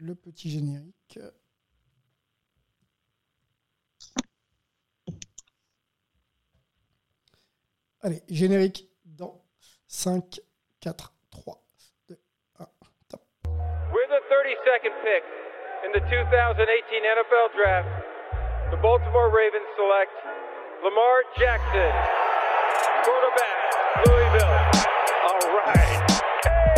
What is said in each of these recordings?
le petit générique. Allez, générique dans 5, 4, 3, 2, 1, top. With the 32nd pick in the 2018 NFL Draft, the Baltimore Ravens select Lamar Jackson, quarterback, Louisville. All right. Hey!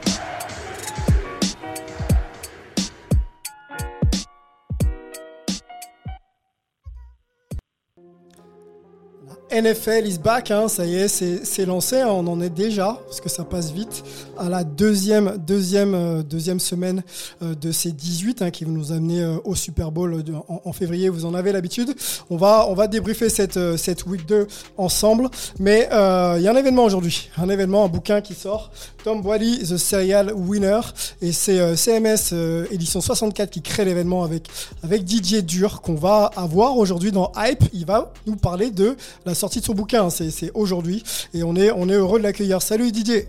NFL is back, hein, ça y est, c'est lancé, hein, on en est déjà, parce que ça passe vite, à la deuxième, deuxième, euh, deuxième semaine euh, de ces 18 hein, qui vont nous amener euh, au Super Bowl en, février, vous en avez l'habitude. On va, on va débriefer cette, cette week 2 ensemble, mais il y a un événement aujourd'hui, un événement, un bouquin qui sort, Tom Boily, The Serial Winner, et c'est CMS euh, édition 64 qui crée l'événement avec, avec Didier Dur, qu'on va avoir aujourd'hui dans Hype. Il va nous parler de la sortie de son bouquin, c'est aujourd'hui, et on est, on est heureux de l'accueillir. Salut Didier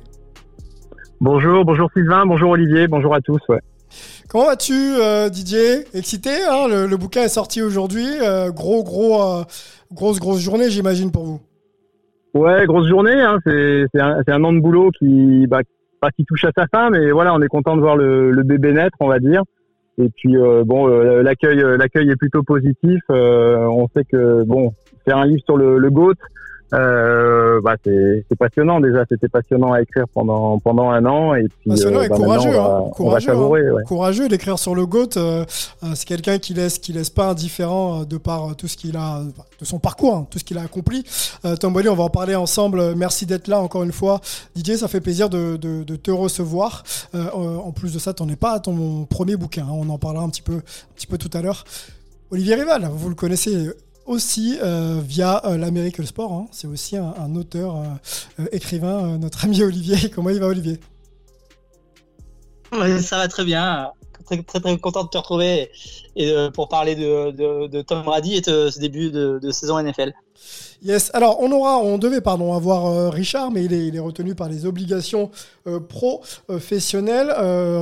Bonjour, bonjour Sylvain, bonjour Olivier, bonjour à tous. Ouais. Comment vas-tu euh, Didier? Excité, hein? Le, le bouquin est sorti aujourd'hui, euh, gros, gros, euh, grosse, grosse journée j'imagine pour vous. Ouais, grosse journée. Hein, c'est c'est un, c'est un an de boulot qui, bah, pas qui touche à sa fin, mais voilà, on est content de voir le, le bébé naître, on va dire. Et puis bon, l'accueil, l'accueil est plutôt positif. On sait que bon, faire un livre sur le, le GOAT, euh, bah, c'est passionnant déjà. C'était passionnant à écrire pendant pendant un an. Et puis Passionnant euh, et bah, courageux, maintenant, on va, hein, on va courageux, savourer. ouais. Courageux d'écrire sur le GOAT. euh, c'est quelqu'un qui laisse, qui laisse pas indifférent de par tout ce qu'il a, de son parcours, hein, tout ce qu'il a accompli. Tom Boily, on va en parler ensemble. Merci d'être là encore une fois. Didier, ça fait plaisir de, de, de te recevoir. En plus de ça, t'en es pas à ton premier bouquin. hein, on en parlera un petit peu, un petit peu tout à l'heure. Olivier Rival, vous le connaissez aussi euh, via euh, l'Amérique le sport. hein. C'est aussi un, auteur, euh, euh, écrivain, notre ami Olivier. Comment il va, Olivier? Ça va très bien. Très, très, très content de te retrouver et euh, pour parler de, Tom Brady et de ce début de, saison NFL. Yes. Alors, on aura, on devait, pardon, avoir euh, Richard, mais il est, retenu par les obligations euh, professionnelles.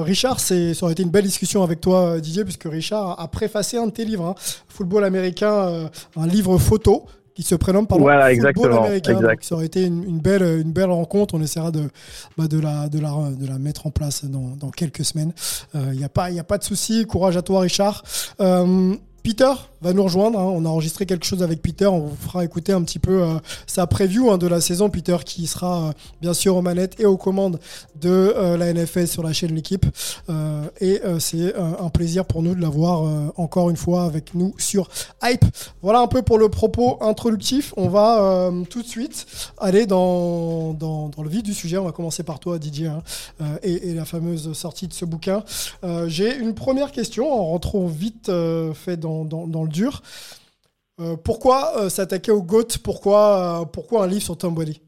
Richard, ça aurait été une belle discussion avec toi, Didier, puisque Richard a, préfacé un de tes livres, hein, Football américain, un livre photo qui se prénomme pardon, Voilà, Football exactement, américain. exact. Ça aurait été une, une belle, une belle rencontre. On essaiera de, bah, de, la, de, la, de la mettre en place dans, dans quelques semaines. Il n'y a, pas- y a pas de souci. Courage à toi, Richard. Euh, Peter va nous rejoindre. hein. On a enregistré quelque chose avec Peter. On vous fera écouter un petit peu euh, sa preview hein, de la saison. Peter qui sera euh, bien sûr aux manettes et aux commandes de euh, la NFL sur la chaîne L'équipe. Et c'est un plaisir pour nous de l'avoir encore une fois avec nous sur Hype. Voilà un peu pour le propos introductif. On va tout de suite aller dans, dans, le vif du sujet. On va commencer par toi, Didier, hein, et, la fameuse sortie de ce bouquin. J'ai une première question en rentrant vite fait dans, dans, le dur. Euh, pourquoi euh, s'attaquer au GOAT? Pourquoi, euh, pourquoi un livre sur Tom Brady?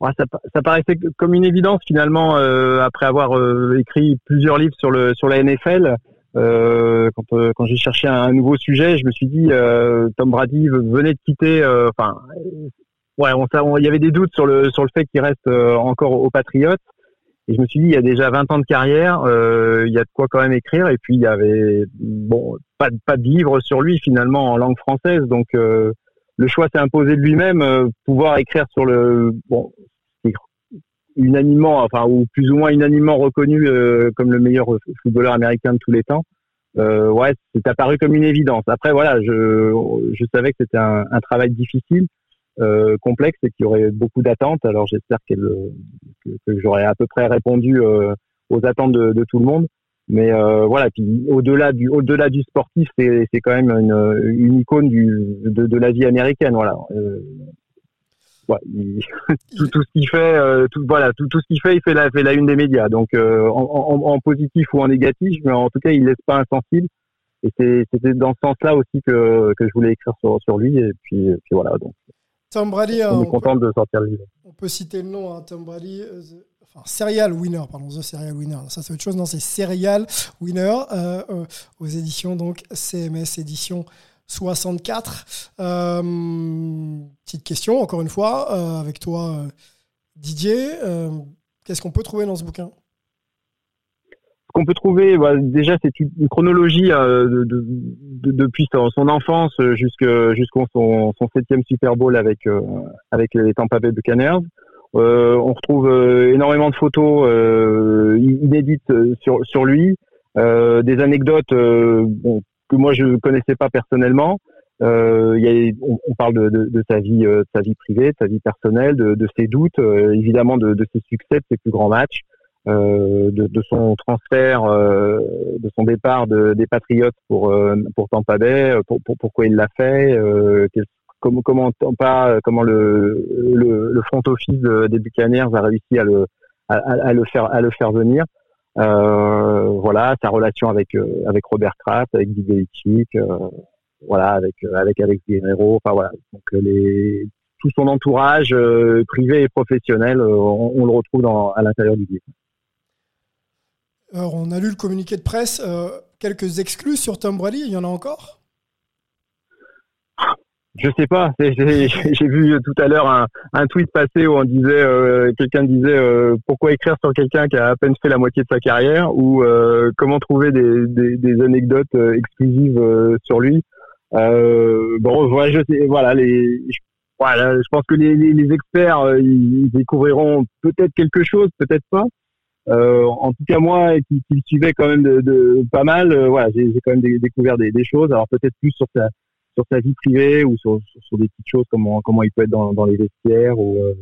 Ça, pa- ça paraissait comme une évidence finalement après avoir écrit plusieurs livres sur le sur la NFL. Quand quand j'ai cherché un, nouveau sujet, je me suis dit Tom Brady venait de quitter. Enfin, ouais, il y avait des doutes sur le sur le fait qu'il reste encore aux Patriots. Et je me suis dit, il y a déjà 20 ans de carrière, euh, il y a de quoi quand même écrire. Et puis il y avait bon pas de- pas de livre sur lui finalement en langue française, donc euh, le choix s'est imposé de lui-même, euh, pouvoir écrire sur le bon unanimement, enfin ou plus ou moins unanimement reconnu comme le meilleur footballeur américain de tous les temps. Ouais, c'est apparu comme une évidence. Après, voilà, je, je savais que c'était un travail difficile, euh, complexe et qu'il y aurait beaucoup d'attentes. Alors j'espère que, que j'aurais à peu près répondu euh, aux attentes de, tout le monde. Mais euh, voilà, puis au-delà du au-delà du sportif, c'est quand même une, icône de, la vie américaine. Voilà. Tout, tout, ce qu'il fait, tout, voilà, tout, ce fait, il fait la, une des médias. Donc en, positif ou en négatif, mais en tout cas, il laisse pas insensible. Et c'était dans ce sens-là aussi que, je voulais écrire sur, lui. Et puis, puis voilà. Donc, Tom Brady, on, est content de sortir le livre. On peut citer le nom, hein, Tom Brady. Euh, enfin, Serial Winner, pardon, The Serial Winner. Ça, c'est autre chose. Non, c'est Serial Winner aux éditions donc CMS édition 64. Euh, petite question, encore une fois, euh, avec toi, euh, Didier. Qu'est-ce qu'on peut trouver dans ce bouquin? Qu'on peut trouver, bah, déjà, c'est une chronologie de, depuis son, enfance jusqu'au son, septième Super Bowl avec, avec les Tampa Bay Buccaneers. on retrouve énormément de photos inédites sur, sur lui, des anecdotes bon, que moi je connaissais pas personnellement. Euh, y a, on, parle de, de, de, sa vie, euh, sa vie privée, de sa vie personnelle, de, de ses doutes, euh, évidemment de, de, ses succès, de ses plus grands matchs, euh, de, de, son transfert, euh, de son départ de, des Patriots pour pour Tampa Bay, pour, pour, pourquoi il l'a fait, comment comment pas comment le, le, le front office des Buccaneers a réussi à le à, à, le faire à le faire venir. Euh, voilà, sa relation avec euh, avec Robert Kraft, avec Guy Belichick, euh, voilà, avec avec Alex Guerrero, enfin voilà, donc les tout son entourage privé et professionnel, on, le retrouve dans, à l'intérieur du livre. On a lu le communiqué de presse. quelques exclus sur Tom Brady, il y en a encore? Je sais pas. J'ai vu tout à l'heure un, tweet passer où on disait, euh, quelqu'un disait euh, pourquoi écrire sur quelqu'un qui a à peine fait la moitié de sa carrière ou euh, comment trouver des, anecdotes exclusives sur lui. bon, voilà, je sais, voilà, pense que les experts ils découvriront peut-être quelque chose, peut-être pas. En tout cas, moi, qui, qui suivais quand même pas mal, voilà, j'ai quand même découvert des, choses. Alors peut-être plus sur sa sur sa vie privée ou sur, sur, des petites choses comment comment il peut être dans, les vestiaires ou euh,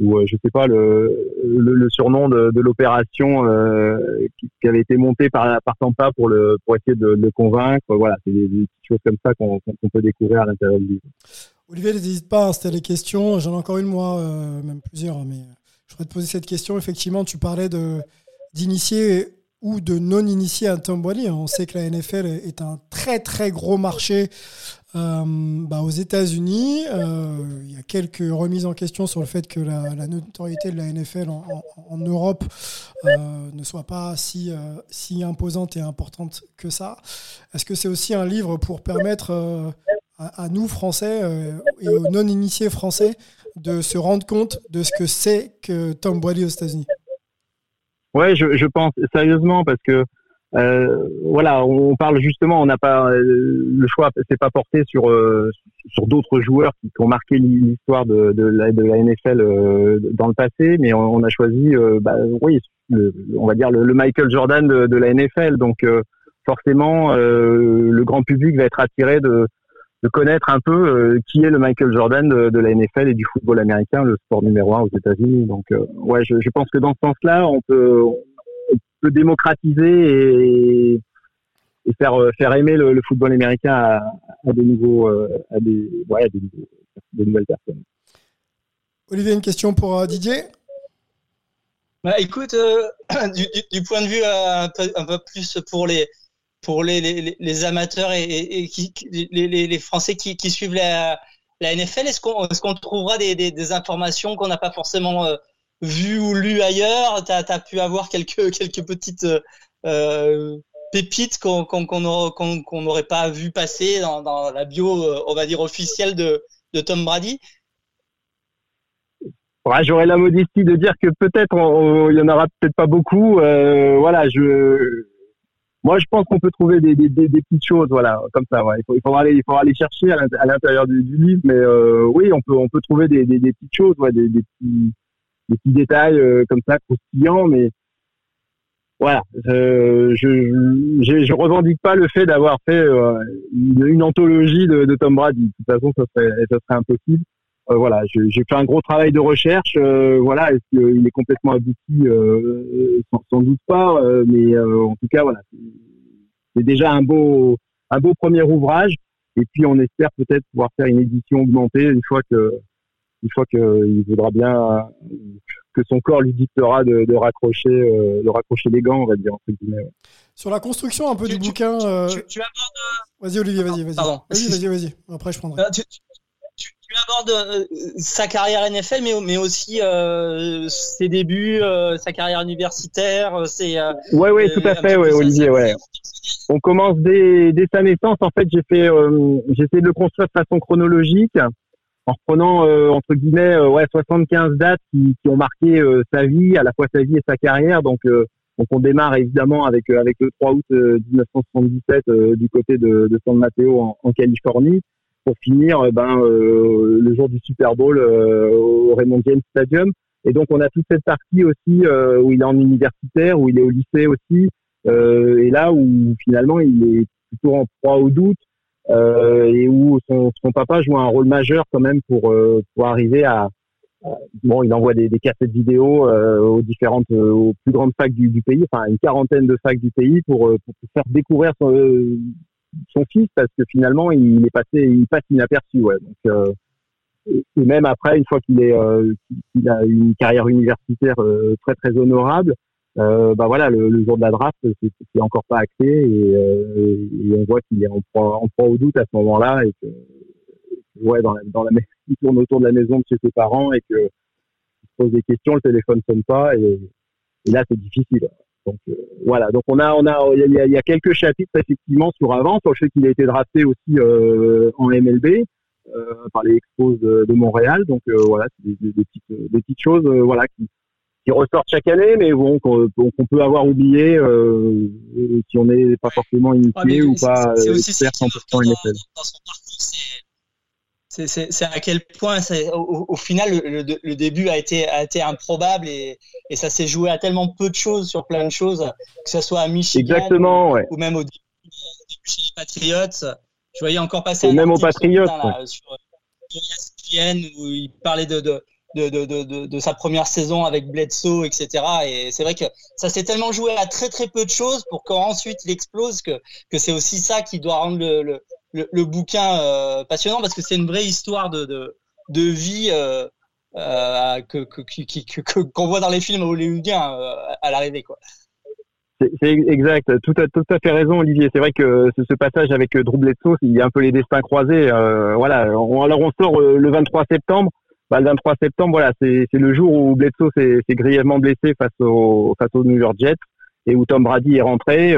ou euh, je sais pas le le, surnom de, l'opération euh, qui, avait été montée par par Tampa pour le pour essayer de, le convaincre voilà c'est des, petites choses comme ça qu'on peut découvrir à l'intérieur du livre. Olivier n'hésite pas installer les questions j'en ai encore une moi euh, même plusieurs mais je voudrais te poser cette question effectivement tu parlais de d'initier ou de non-initiés à Tom Brady. On sait que la NFL est un très très gros marché euh, bah, aux États-Unis, euh, il y a quelques remises en question sur le fait que la, notoriété de la NFL en, Europe euh, ne soit pas si, si imposante et importante que ça. Est-ce que c'est aussi un livre pour permettre à, nous, Français, et aux non-initiés français, de se rendre compte de ce que c'est que Tom Brady aux États-Unis Ouais, je, pense sérieusement parce que euh, voilà, on parle justement, on n'a pas euh, le choix, c'est pas porté sur euh, sur d'autres joueurs qui, ont marqué l'histoire de, de, la, NFL dans le passé, mais on, a choisi, bah, oui, on va dire le, Michael Jordan de, la NFL. Donc forcément, le grand public va être attiré de de connaître un peu qui est le Michael Jordan de, de, la NFL et du football américain, le sport numéro un aux États-Unis. Donc, ouais, je, je, pense que dans ce sens-là, on peut, peut démocratiser et, faire euh, faire aimer le, football américain à, des nouveaux euh, à des ouais, des, nouvelles personnes. Olivier, une question pour euh, Didier? Bah, écoute, du, point de vue un peu, plus pour les pour les, les, amateurs et, les, Français qui, suivent la, la NFL, est-ce qu'on trouvera des, informations qu'on n'a pas forcément vu ou lu ailleurs? Tu as, pu avoir quelques, quelques petites euh, pépites qu'on qu'on n'aurait pas vu passer dans, la bio, euh, on va dire, officielle de, de Tom Brady? J'aurais la modestie de dire que peut-être il y en aura peut-être pas beaucoup. Euh, voilà, je, moi, je pense qu'on peut trouver des, des, des, petites choses, voilà, comme ça. Ouais. Il, faut, faudra aller, il faudra aller chercher à l'intérieur du, livre, mais euh, oui, on peut, on peut trouver des, des, petites choses, ouais, des, petits, des petits détails euh, comme ça, croustillants, mais voilà, je, je, revendique pas le fait d'avoir fait euh, une, anthologie de, de, Tom Brady. De toute façon, ça serait, ça serait impossible. Euh, voilà, j'ai fait un gros travail de recherche. voilà, est-ce qu'il est complètement abouti sans, sans, doute pas, mais en tout cas, voilà, c'est déjà un beau, un beau premier ouvrage. Et puis, on espère peut-être pouvoir faire une édition augmentée une fois que une fois qu'il voudra bien que son corps lui dictera de, de raccrocher, de raccrocher les gants, on va dire entre guillemets. Sur la construction un peu du bouquin. Tu, abordes. Vas-y Olivier, vas-y, vas-y. Vas-y, vas-y, vas-y. Après je prendrai tu abordes euh, sa carrière NFL, mais, mais aussi euh, ses débuts, euh, sa carrière universitaire. C'est, ouais, ouais, tout à fait, ouais, Olivier, ouais. On commence dès, dès sa naissance. En fait, j'ai fait, j'ai essayé de le construire de façon chronologique, en reprenant entre guillemets, ouais, 75 dates qui, qui ont marqué sa vie, à la fois sa vie et sa carrière. Donc, donc on démarre évidemment avec avec le 3 août 1977 du côté de, de San Mateo en, en Californie pour finir euh, ben, euh, le jour du Super Bowl euh, au Raymond James Stadium. Et donc on a toute cette partie aussi où il est en universitaire, où il est au lycée aussi, et là où finalement il est plutôt en proie au doute et où son, son, papa joue un rôle majeur quand même pour pour arriver à bon il envoie des, des cassettes vidéo aux différentes aux plus grandes facs du, du, pays enfin une quarantaine de facs du pays pour pour faire découvrir son, son fils parce que finalement il est passé, il passe inaperçu. Ouais. Donc, euh, et, même après, une fois qu'il est, euh, qu'il a une carrière universitaire euh, très très honorable, euh, bah voilà, le, le, jour de la draft, c'est encore pas acté et, et on voit qu'il est en proie, en proie au doute à ce moment-là et que ouais, dans la, dans la, il tourne autour de la maison de chez ses parents et que il se pose des questions, le téléphone sonne pas et, et là c'est difficile. Donc euh, voilà, donc on a, on a, il y, a, quelques chapitres effectivement sur avant, sur le fait qu'il a été drafté aussi euh, en MLB euh, par les Expos de, Montréal. Donc voilà, c'est des, petites, des petites choses, voilà, qui, qui ressortent chaque année, mais bon, qu'on peut avoir oublié si on n'est pas forcément initié ou pas expert 100% NFL c'est à quel point au, au, final le, le, début a été, a été improbable et, et ça s'est joué à tellement peu de choses sur plein de choses, que ce soit à Michigan Exactement, ou, même au début, chez les Patriots. Je voyais encore passer et même aux Patriots sur ESPN où il parlait de, de, de, de, sa première saison avec Bledsoe, etc. Et c'est vrai que ça s'est tellement joué à très très peu de choses pour qu'ensuite il explose que, que c'est aussi ça qui doit rendre le, le, le, bouquin euh, passionnant parce que c'est une vraie histoire de, de, vie euh, euh, que, que, qu'on voit dans les films hollywoodiens à l'arrivée. C'est exact, tout à, tout à fait raison Olivier. C'est vrai que ce, passage avec Drew Bledsoe, il y a un peu les destins croisés. Voilà, alors on sort le 23 septembre. Bah, le 23 septembre, voilà, c'est le jour où Bledsoe s'est grièvement blessé face au face au New York Jets et où Tom Brady est rentré.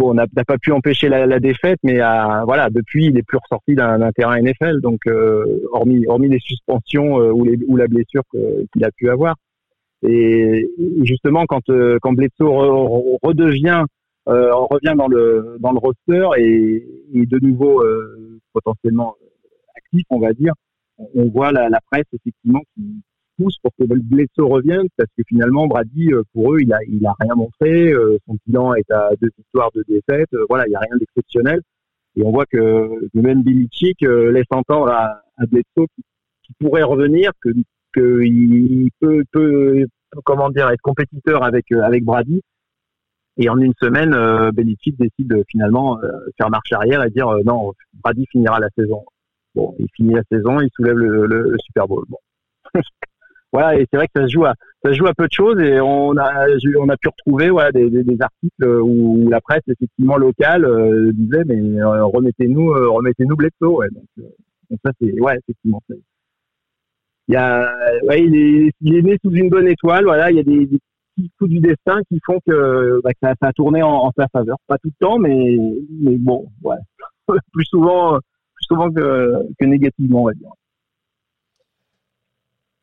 Bon, on n'a pas pu empêcher la, défaite, mais euh, voilà, depuis, il est plus ressorti d'un terrain NFL, donc euh, hormis hormis les suspensions euh, ou, la blessure qu'il a pu avoir. Et justement, quand quand Bledsoe redevient, on revient dans le dans le roster et, et de nouveau potentiellement actif, on va dire on voit la, la, presse effectivement qui pour que Bledsoe revienne parce que finalement Brady euh, pour eux il a il a rien montré euh, son bilan est à deux victoires de défaites euh, voilà il y a rien d'exceptionnel et on voit que même Chick laisse entendre à, à Bledsoe qui, pourrait revenir qu'il peut, peut comment dire être compétiteur avec avec Brady et en une semaine euh, Belichick décide finalement euh, faire marche arrière et dire non Brady finira la saison Bon, il finit la saison, il soulève le, le, Super Bowl. Bon. voilà, et c'est vrai que ça se joue à ça se joue à peu de choses et on a on a pu retrouver voilà des, des, articles où la presse effectivement locale euh, disait mais euh, remettez-nous euh, remettez-nous Bledsoe ouais donc, donc ça c'est ouais effectivement il y a ouais il est il est né sous une bonne étoile voilà il y a des, des petits coups du destin qui font que, bah, que ça, ça, a tourné en, en, sa faveur pas tout le temps mais mais bon ouais plus souvent souvent que, négativement, on va dire.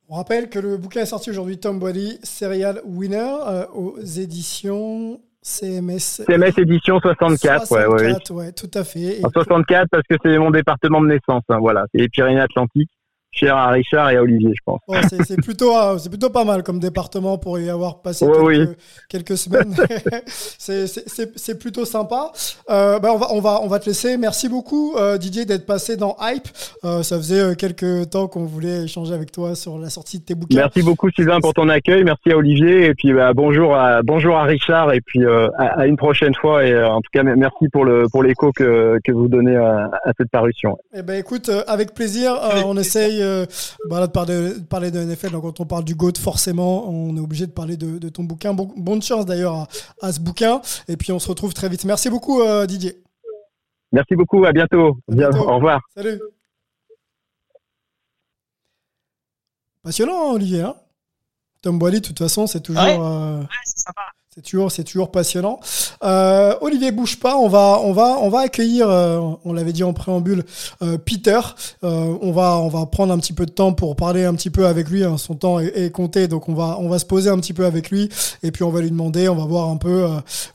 On rappelle que le bouquin est sorti aujourd'hui, Tom Body, Serial Winner, euh, aux éditions CMS. CMS édition 64, 64 ouais, ouais, tout à fait. En 64 parce que c'est mon département de naissance, hein, voilà, c'est les Pyrénées-Atlantiques cher à Richard et à Olivier, je pense. c'est plutôt, euh, c'est plutôt pas mal comme département pour y avoir passé quelques, semaines. c'est plutôt sympa. Euh, bah, on, va, on, va, on va te laisser. Merci beaucoup, euh, Didier, d'être passé dans Hype. ça faisait quelques temps qu'on voulait échanger avec toi sur la sortie de tes bouquins. Merci beaucoup, Sylvain, pour ton accueil. Merci à Olivier. Et puis, bah, bonjour, à, bonjour à Richard. Et puis, à, une prochaine fois. Et en tout cas, merci pour l'écho pour que, que vous donnez à, cette parution. Eh ben, écoute, avec plaisir, on essaye euh, bah, de parler, de parler de NFL. Donc, quand on parle du GOAT, forcément, on est obligé de parler de, de ton bouquin. Bon, bonne chance d'ailleurs à, à, ce bouquin. Et puis, on se retrouve très vite. Merci beaucoup, euh, Didier. Merci beaucoup. À bientôt. À bientôt. Au revoir. Salut. Passionnant, Olivier. Hein Tom Boily, de toute façon, c'est toujours. Ouais. euh, Ouais, c'est sympa. C'est toujours, passionnant. Euh, Olivier, bouge pas. On va, on va, on va accueillir. euh, on l'avait dit en préambule, euh, Peter. On va, on va prendre un petit peu de temps pour parler un petit peu avec lui. hein. Son temps est, est compté, donc on va, se poser un petit peu avec lui et puis on va lui demander. On va voir un peu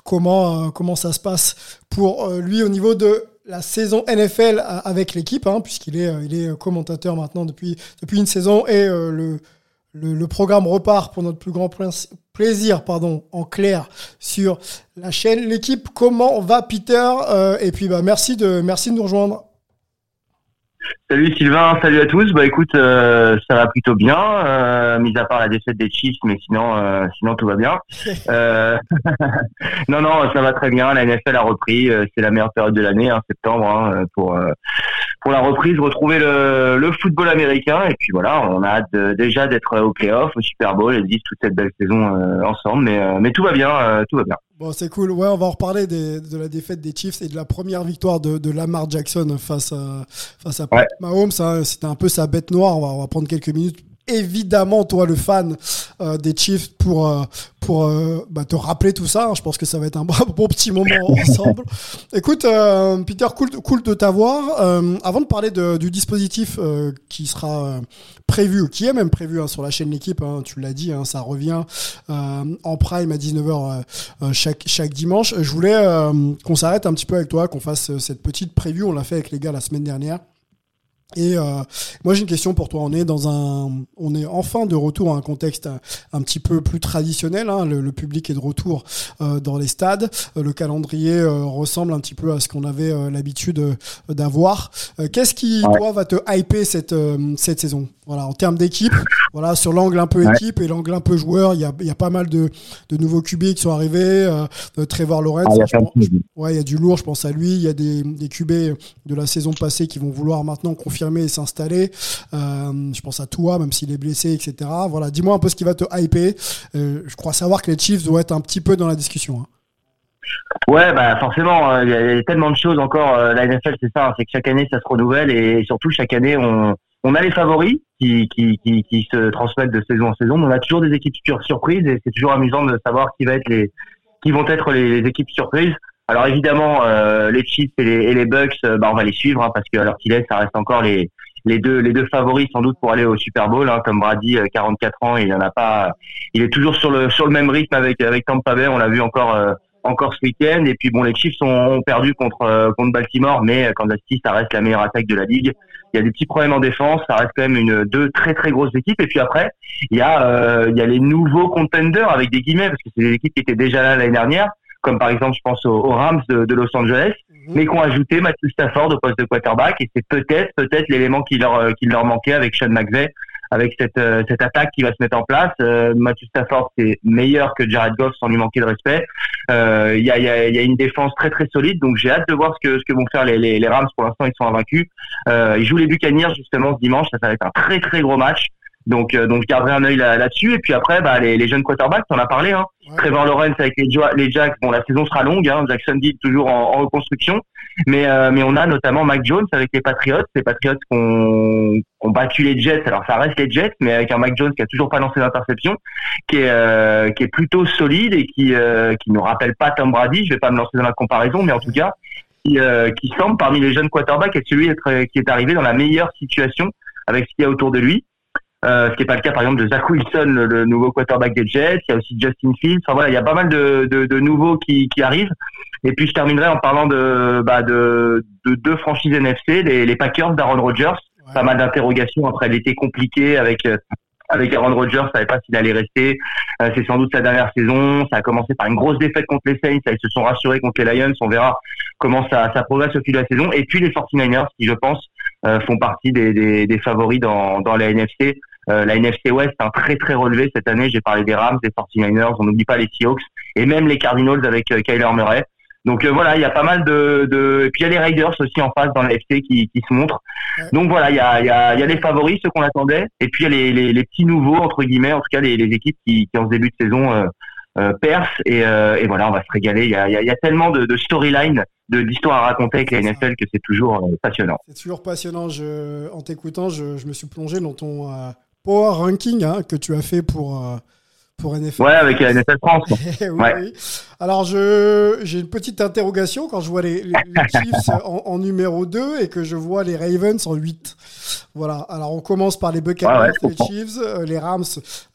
comment, ça se passe pour lui au niveau de la saison NFL avec l'équipe, hein, puisqu'il est, commentateur maintenant depuis, depuis une saison et le, le, programme repart pour notre plus grand pla- plaisir, pardon, en clair sur la chaîne. L'équipe, comment va Peter Euh, Et puis, bah, merci de, merci de nous rejoindre. Salut Sylvain, salut à tous. Bah écoute, euh, ça va plutôt bien, euh, mis à part la défaite des Chiefs, mais sinon, euh, sinon tout va bien. Euh, non, non, ça va très bien. La NFL a repris. euh, C'est la meilleure période de l'année, hein, septembre, hein, pour euh, pour la reprise, retrouver le, le football américain. Et puis voilà, on a hâte déjà d'être au playoff, au Super Bowl, et de vivre toute cette belle saison ensemble. Mais mais tout va bien, tout va bien. Bon, c'est cool. Ouais, on va en reparler des- de la défaite des Chiefs et de la première victoire de, de Lamar Jackson face à, face à Ouais. Mahomes. hein. C'était un peu sa bête noire. On va, on va prendre quelques minutes. Évidemment, toi, le fan euh, des Chiefs, pour, euh, pour euh, bah, te rappeler tout ça. hein. Je pense que ça va être un bon, petit moment ensemble. Écoute, euh, Peter, cool, cool de t'avoir. Euh, avant de parler de- du dispositif euh, qui sera euh, prévu, qui est même prévu hein, sur la chaîne L'équipe, hein, tu l'as dit, hein, ça revient euh, en prime à 19h euh, chaque, chaque dimanche. Je voulais euh, qu'on s'arrête un petit peu avec toi, qu'on fasse cette petite preview. On l'a fait avec les gars la semaine dernière. Et euh, moi j'ai une question pour toi. On est dans un, on est enfin de retour à un contexte un, un petit peu plus traditionnel. hein. Le, le public est de retour euh, dans les stades. Euh, le calendrier euh, ressemble un petit peu à ce qu'on avait l'habitude d'avoir. Qu'est-ce qui Ouais. toi va te hyper cette cette saison? Voilà, en termes d'équipe. Voilà, sur l'angle un peu Ouais. équipe et l'angle un peu joueur, il y a, il y a pas mal de, de nouveaux QB qui sont arrivés. Euh, Trevor Lawrence, Ah, je de pense-. Ouais, il y a du lourd, je pense à lui. Il y a des, des QB de la saison passée qui vont vouloir maintenant et s'installer. Euh, je pense à toi, même s'il est blessé, etc. Voilà, dis-moi un peu ce qui va te hyper. Euh, je crois savoir que les Chiefs doivent être un petit peu dans la discussion. hein. Ouais, bah forcément, euh, il y, a- tellement de choses encore. euh, La NFL, c'est ça, hein, c'est que chaque année, ça se renouvelle et surtout chaque année, on, on a les favoris qui, qui, qui, qui se transmettent de saison en saison. Mais on a toujours des équipes sur- surprises et c'est toujours amusant de savoir qui va être les, qui vont être les, les équipes surprises. Alors évidemment, euh, les Chiefs et les, et les Bucks, euh, bah on va les suivre hein, parce que alors qu'il est, ça reste encore les les deux les deux favoris sans doute pour aller au Super Bowl. Hein, Tom Brady, euh, 44 ans, il en a pas, il est toujours sur le sur le même rythme avec avec Tampa Bay. On l'a vu encore. euh, encore ce week-end. Et puis bon, les Chiefs ont, ont perdu contre euh, contre Baltimore, mais euh, Kansas City, ça reste la meilleure attaque de la ligue. Il y a des petits problèmes en défense, ça reste quand même une deux très très grosses équipes. Et puis après, il y a euh, il y a les nouveaux contenders avec des guillemets parce que c'est des équipes qui étaient déjà là l'année dernière, comme par exemple je pense aux, aux Rams de, de Los Angeles, mais qui ont ajouté Matthew Stafford au poste de quarterback. Et c'est peut-être peut-être l'élément qui leur euh, qui leur manquait avec Sean McVay avec cette, euh, cette attaque qui va se mettre en place. Euh, Matthew Stafford, c'est meilleur que Jared Goff sans lui manquer de respect. Euh, Il y, a, il y, a, y a une défense très très solide, donc j'ai hâte de voir ce que, ce que vont faire les, les, les Rams. Pour l'instant, ils sont invaincus. Euh, ils jouent les Buccaneers justement ce dimanche, ça, ça va être un très très gros match. Donc, euh, donc je garderai un œil là- là-dessus. et puis après, bah, les, les jeunes quarterbacks, on a parlé. Hein. Ouais. Trevor Lawrence avec les, les Jacks, bon, la saison sera longue. Hein. Jacksonville toujours en, en reconstruction. Mais, euh, mais on a notamment Mac Jones avec les Patriots. Les Patriots qui ont, battu les Jets. Alors ça reste les Jets, mais avec un Mac Jones qui a toujours pas lancé d'interception, qui est, euh, qui est plutôt solide et qui, euh, qui ne rappelle pas Tom Brady. Je vais pas me lancer dans la comparaison, mais en tout cas, qui, euh, qui semble parmi les jeunes quarterbacks être celui qui est arrivé dans la meilleure situation avec ce qu'il y a autour de lui. Euh, ce qui n'est pas le cas par exemple de Zach Wilson, le, le nouveau quarterback des Jets. Il y a aussi Justin Fields. Enfin voilà, il y a pas mal de, de, de nouveaux qui, qui arrivent. Et puis je terminerai en parlant de, bah, de, de deux franchises NFC, les, les Packers d'Aaron Rodgers. Ouais. Pas mal d'interrogations après l'été compliqué avec euh, avec Aaron Rodgers, savait pas s'il allait rester. Euh, c'est sans doute sa dernière saison. Ça a commencé par une grosse défaite contre les Saints. Ils se sont rassurés contre les Lions. On verra comment ça, ça progresse au fil de la saison. Et puis les 49ers, qui je pense euh, font partie des, des, des favoris dans, dans la NFC. Euh, la NFC West est un très très relevé cette année. J'ai parlé des Rams, des 49ers. On n'oublie pas les Seahawks et même les Cardinals avec euh, Kyler Murray. Donc euh, voilà, il y a pas mal de, de... Et puis il y a les Raiders aussi en face dans la FC qui, qui se montrent. Donc voilà, il y a, y, a, y a les favoris, ceux qu'on attendait, et puis il y a les, les, les, petits nouveaux, entre guillemets, en tout cas les, les équipes qui, qui en ce début de saison percent. Et, et voilà, on va se régaler. Il y a, il y a, tellement de, de storylines, d'histoires à raconter avec la NFL que c'est toujours passionnant. C'est toujours passionnant. Je, en t'écoutant, je, je, me suis plongé dans ton power ranking hein, que tu as fait pour pour NFL. Ouais, avec la NFL France. oui, oui. Alors, je, j'ai une petite interrogation quand je vois les, les, Chiefs en, en, numéro 2 et que je vois les Ravens en 8. Voilà. Alors, on commence par les Buccaneers, ouais, ouais, les Chiefs, euh, les Rams,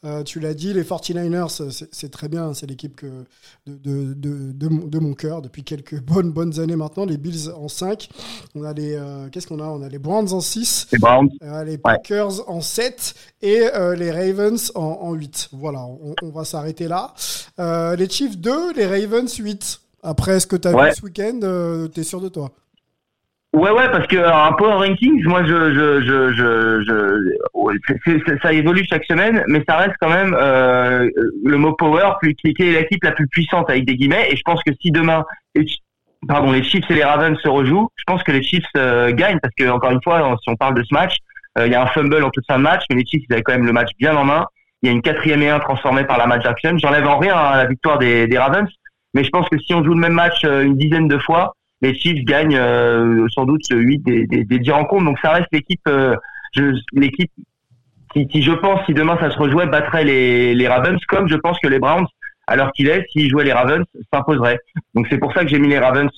euh, tu l'as dit, les 49ers, c'est, c'est très bien. C'est l'équipe que, de, de, de, de, de mon cœur depuis quelques bonnes, bonnes années maintenant. Les Bills en 5. On a les, euh, qu'est-ce qu'on a? On a les Browns en 6. Les Browns. les Packers en 7 et les Ravens en, en 8. Voilà. On, on va s'arrêter là. les Chiefs 2, les Ravens 8. Après ce que tu as ouais. vu ce week-end, euh, tu es sûr de toi? Ouais, ouais, parce que un power rankings, moi, je, je, je, je, je ça évolue chaque semaine, mais ça reste quand même euh, le mot power, qui, qui est l'équipe la plus puissante avec des guillemets. Et je pense que si demain, pardon, les Chiefs et les Ravens se rejouent, je pense que les Chiefs euh, gagnent parce que encore une fois, si on parle de ce match, euh, il y a un fumble en toute fin de match, mais les Chiefs ils avaient quand même le match bien en main. Il y a une quatrième et un transformée par la match Jackson. J'enlève en rien à la victoire des, Ravens, mais je pense que si on joue le même match euh, une dizaine de fois, les Chiefs gagnent euh, sans doute 8 des, des, des 10 rencontres. Donc ça reste l'équipe, euh, l'équipe qui, je pense, si demain ça se rejouait, battrait les, Ravens, comme je pense que les Browns, l'heure qu'il est, s'ils jouaient les Ravens, s'imposeraient. Donc c'est pour ça que j'ai mis les Ravens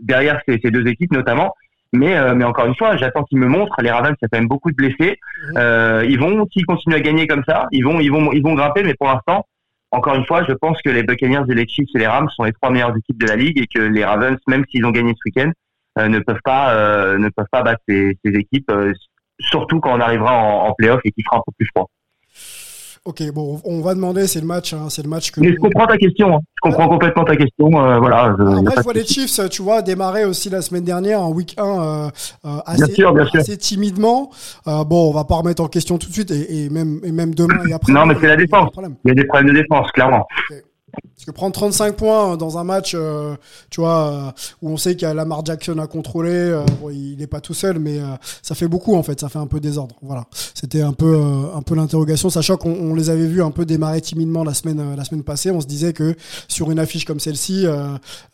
derrière ces, deux équipes notamment. Mais, mais encore une fois, j'attends qu'ils me montrent. Les Ravens, il y a quand même beaucoup de blessés. Euh, ils vont, s'ils continuent à gagner comme ça, ils vont, ils vont, ils vont grimper. Mais pour l'instant, encore une fois, je pense que les Buccaneers et les Chiefs et les Rams sont les trois meilleures équipes de la ligue et que les Ravens, même s'ils ont gagné ce week-end, euh, ne peuvent pas euh, ne peuvent pas battre ces, ces équipes, euh, surtout quand on arrivera en, en playoff et qu'il fera un peu plus froid. Ok, bon, on va demander, c'est le match, hein, c'est le match que. Mais je comprends ta question, hein. je comprends complètement ta question, euh, voilà. Je, Après, je vois les Chiefs, tu vois, démarrer aussi la semaine dernière en week 1 euh, assez, bien sûr, bien sûr. assez timidement. Euh, bon, on va pas remettre en question tout de suite et, et même et même demain et après. Non, mais c'est la défense. Il y a des problèmes de défense, clairement. Okay. Parce que prendre 35 points dans un match, euh, tu vois, euh, où on sait qu'il y a Lamar Jackson à contrôler, euh, bon, il n'est pas tout seul, mais euh, ça fait beaucoup en fait, ça fait un peu désordre. Voilà, c'était un peu euh, un peu l'interrogation, sachant qu'on les avait vus un peu démarrer timidement la semaine la semaine passée. On se disait que sur une affiche comme celle-ci,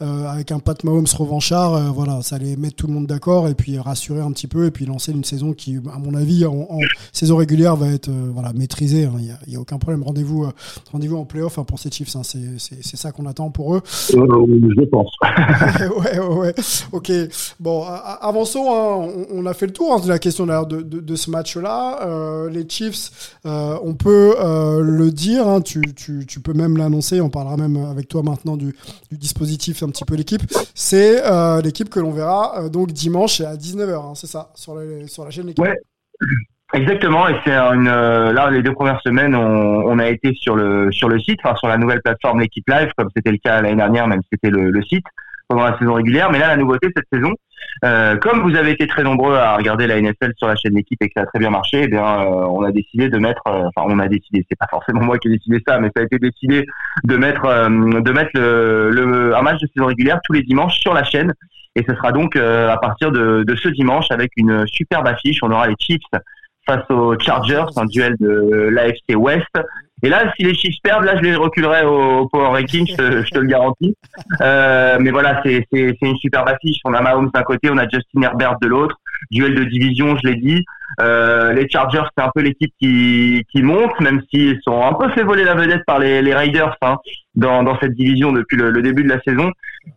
avec un Pat Mahomes revanchard, voilà, ça allait mettre tout le monde d'accord et puis rassurer un petit peu et puis lancer une saison qui, à mon avis, en, saison régulière va être voilà maîtrisée. Il hein, n'y a, a, aucun problème. Rendez-vous rendez-vous en playoff hein, pour ces Chiefs. Hein, c'est ça qu'on attend pour eux. Euh, je pense. ouais, ouais, ouais. Ok. Bon, avançons. Hein. On, on, a fait le tour hein, de la question de, de, de ce match-là. Euh, les Chiefs, euh, on peut le dire. Hein, tu, tu, tu, peux même l'annoncer. On parlera même avec toi maintenant du, du dispositif, un petit peu l'équipe. C'est l'équipe que l'on verra donc dimanche à 19h. c'est ça, sur, les, sur la chaîne l'équipe. Ouais. Exactement, et c'est une euh, là les deux premières semaines on, on, a été sur le sur le site, enfin sur la nouvelle plateforme l'équipe live comme c'était le cas l'année dernière, même si c'était le, le, site pendant la saison régulière. Mais là la nouveauté cette saison, euh, comme vous avez été très nombreux à regarder la NFL sur la chaîne d'équipe et que ça a très bien marché, eh bien euh, on a décidé de mettre, euh, enfin on a décidé, c'est pas forcément moi qui ai décidé ça, mais ça a été décidé de mettre euh, de mettre le, le, un match de saison régulière tous les dimanches sur la chaîne. Et ce sera donc à partir de, de ce dimanche avec une superbe affiche. On aura les Chiefs face aux Chargers, un duel de l'AFC West. Et là, si les Chiefs perdent, là, je les reculerai au Power Ranking, je te, le garantis. Euh, mais voilà, c'est une super affiche. On a Mahomes d'un côté, on a Justin Herbert de l'autre. Duel de division, je l'ai dit. Euh, les Chargers, c'est un peu l'équipe qui, monte, même s'ils sont un peu fait voler la vedette par les, les Raiders hein, dans, cette division depuis le, début de la saison.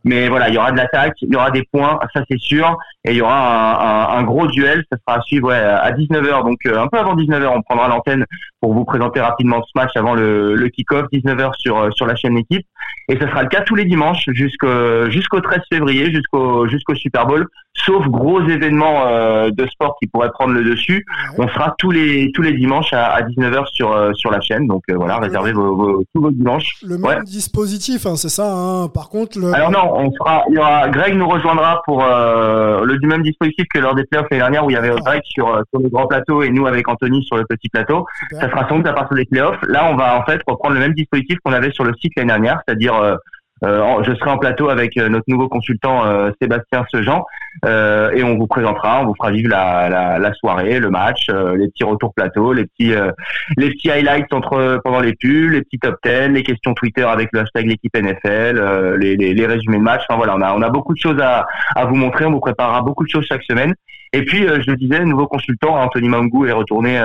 Mais voilà, il y aura de l'attaque, il y aura des points, ça c'est sûr, et il y aura un, gros duel. Ça sera à suivre ouais, à 19h, donc euh, un peu avant 19h, on prendra l'antenne pour vous présenter rapidement ce match avant le, kick-off 19h sur euh, sur la chaîne équipe. Et ce sera le cas tous les dimanches jusqu'au jusqu'au 13 février, jusqu'au jusqu'au Super Bowl, sauf gros événements euh, de sport qui pourraient prendre le dessus. On sera tous les tous les dimanches à, à 19h sur euh, sur la chaîne. Donc euh, voilà, réservez vos, vos, tous vos dimanches. Le même ouais. dispositif, hein, c'est ça. Hein. Par contre, le... alors non, on sera, il y aura Greg nous rejoindra pour euh, le du même dispositif que lors des playoffs l'année dernière où il y avait Greg sur sur le grand plateau et nous avec Anthony sur le petit plateau. Super. Ça sera sans doute à partir des playoffs. Là, on va en fait reprendre le même dispositif qu'on avait sur le site l'année dernière, c'est-à-dire je serai en plateau avec notre nouveau consultant Sébastien Sejean et on vous présentera, on vous fera vivre la, la, la soirée, le match, les petits retours plateau, les petits les petits highlights entre pendant les pulls, les petits top 10, les questions Twitter avec le hashtag l'équipe NFL, les, les, les, résumés de match. Enfin voilà, on a on a beaucoup de choses à, à vous montrer, on vous préparera beaucoup de choses chaque semaine. Et puis, je le disais, nouveau consultant, Anthony Mangou est retourné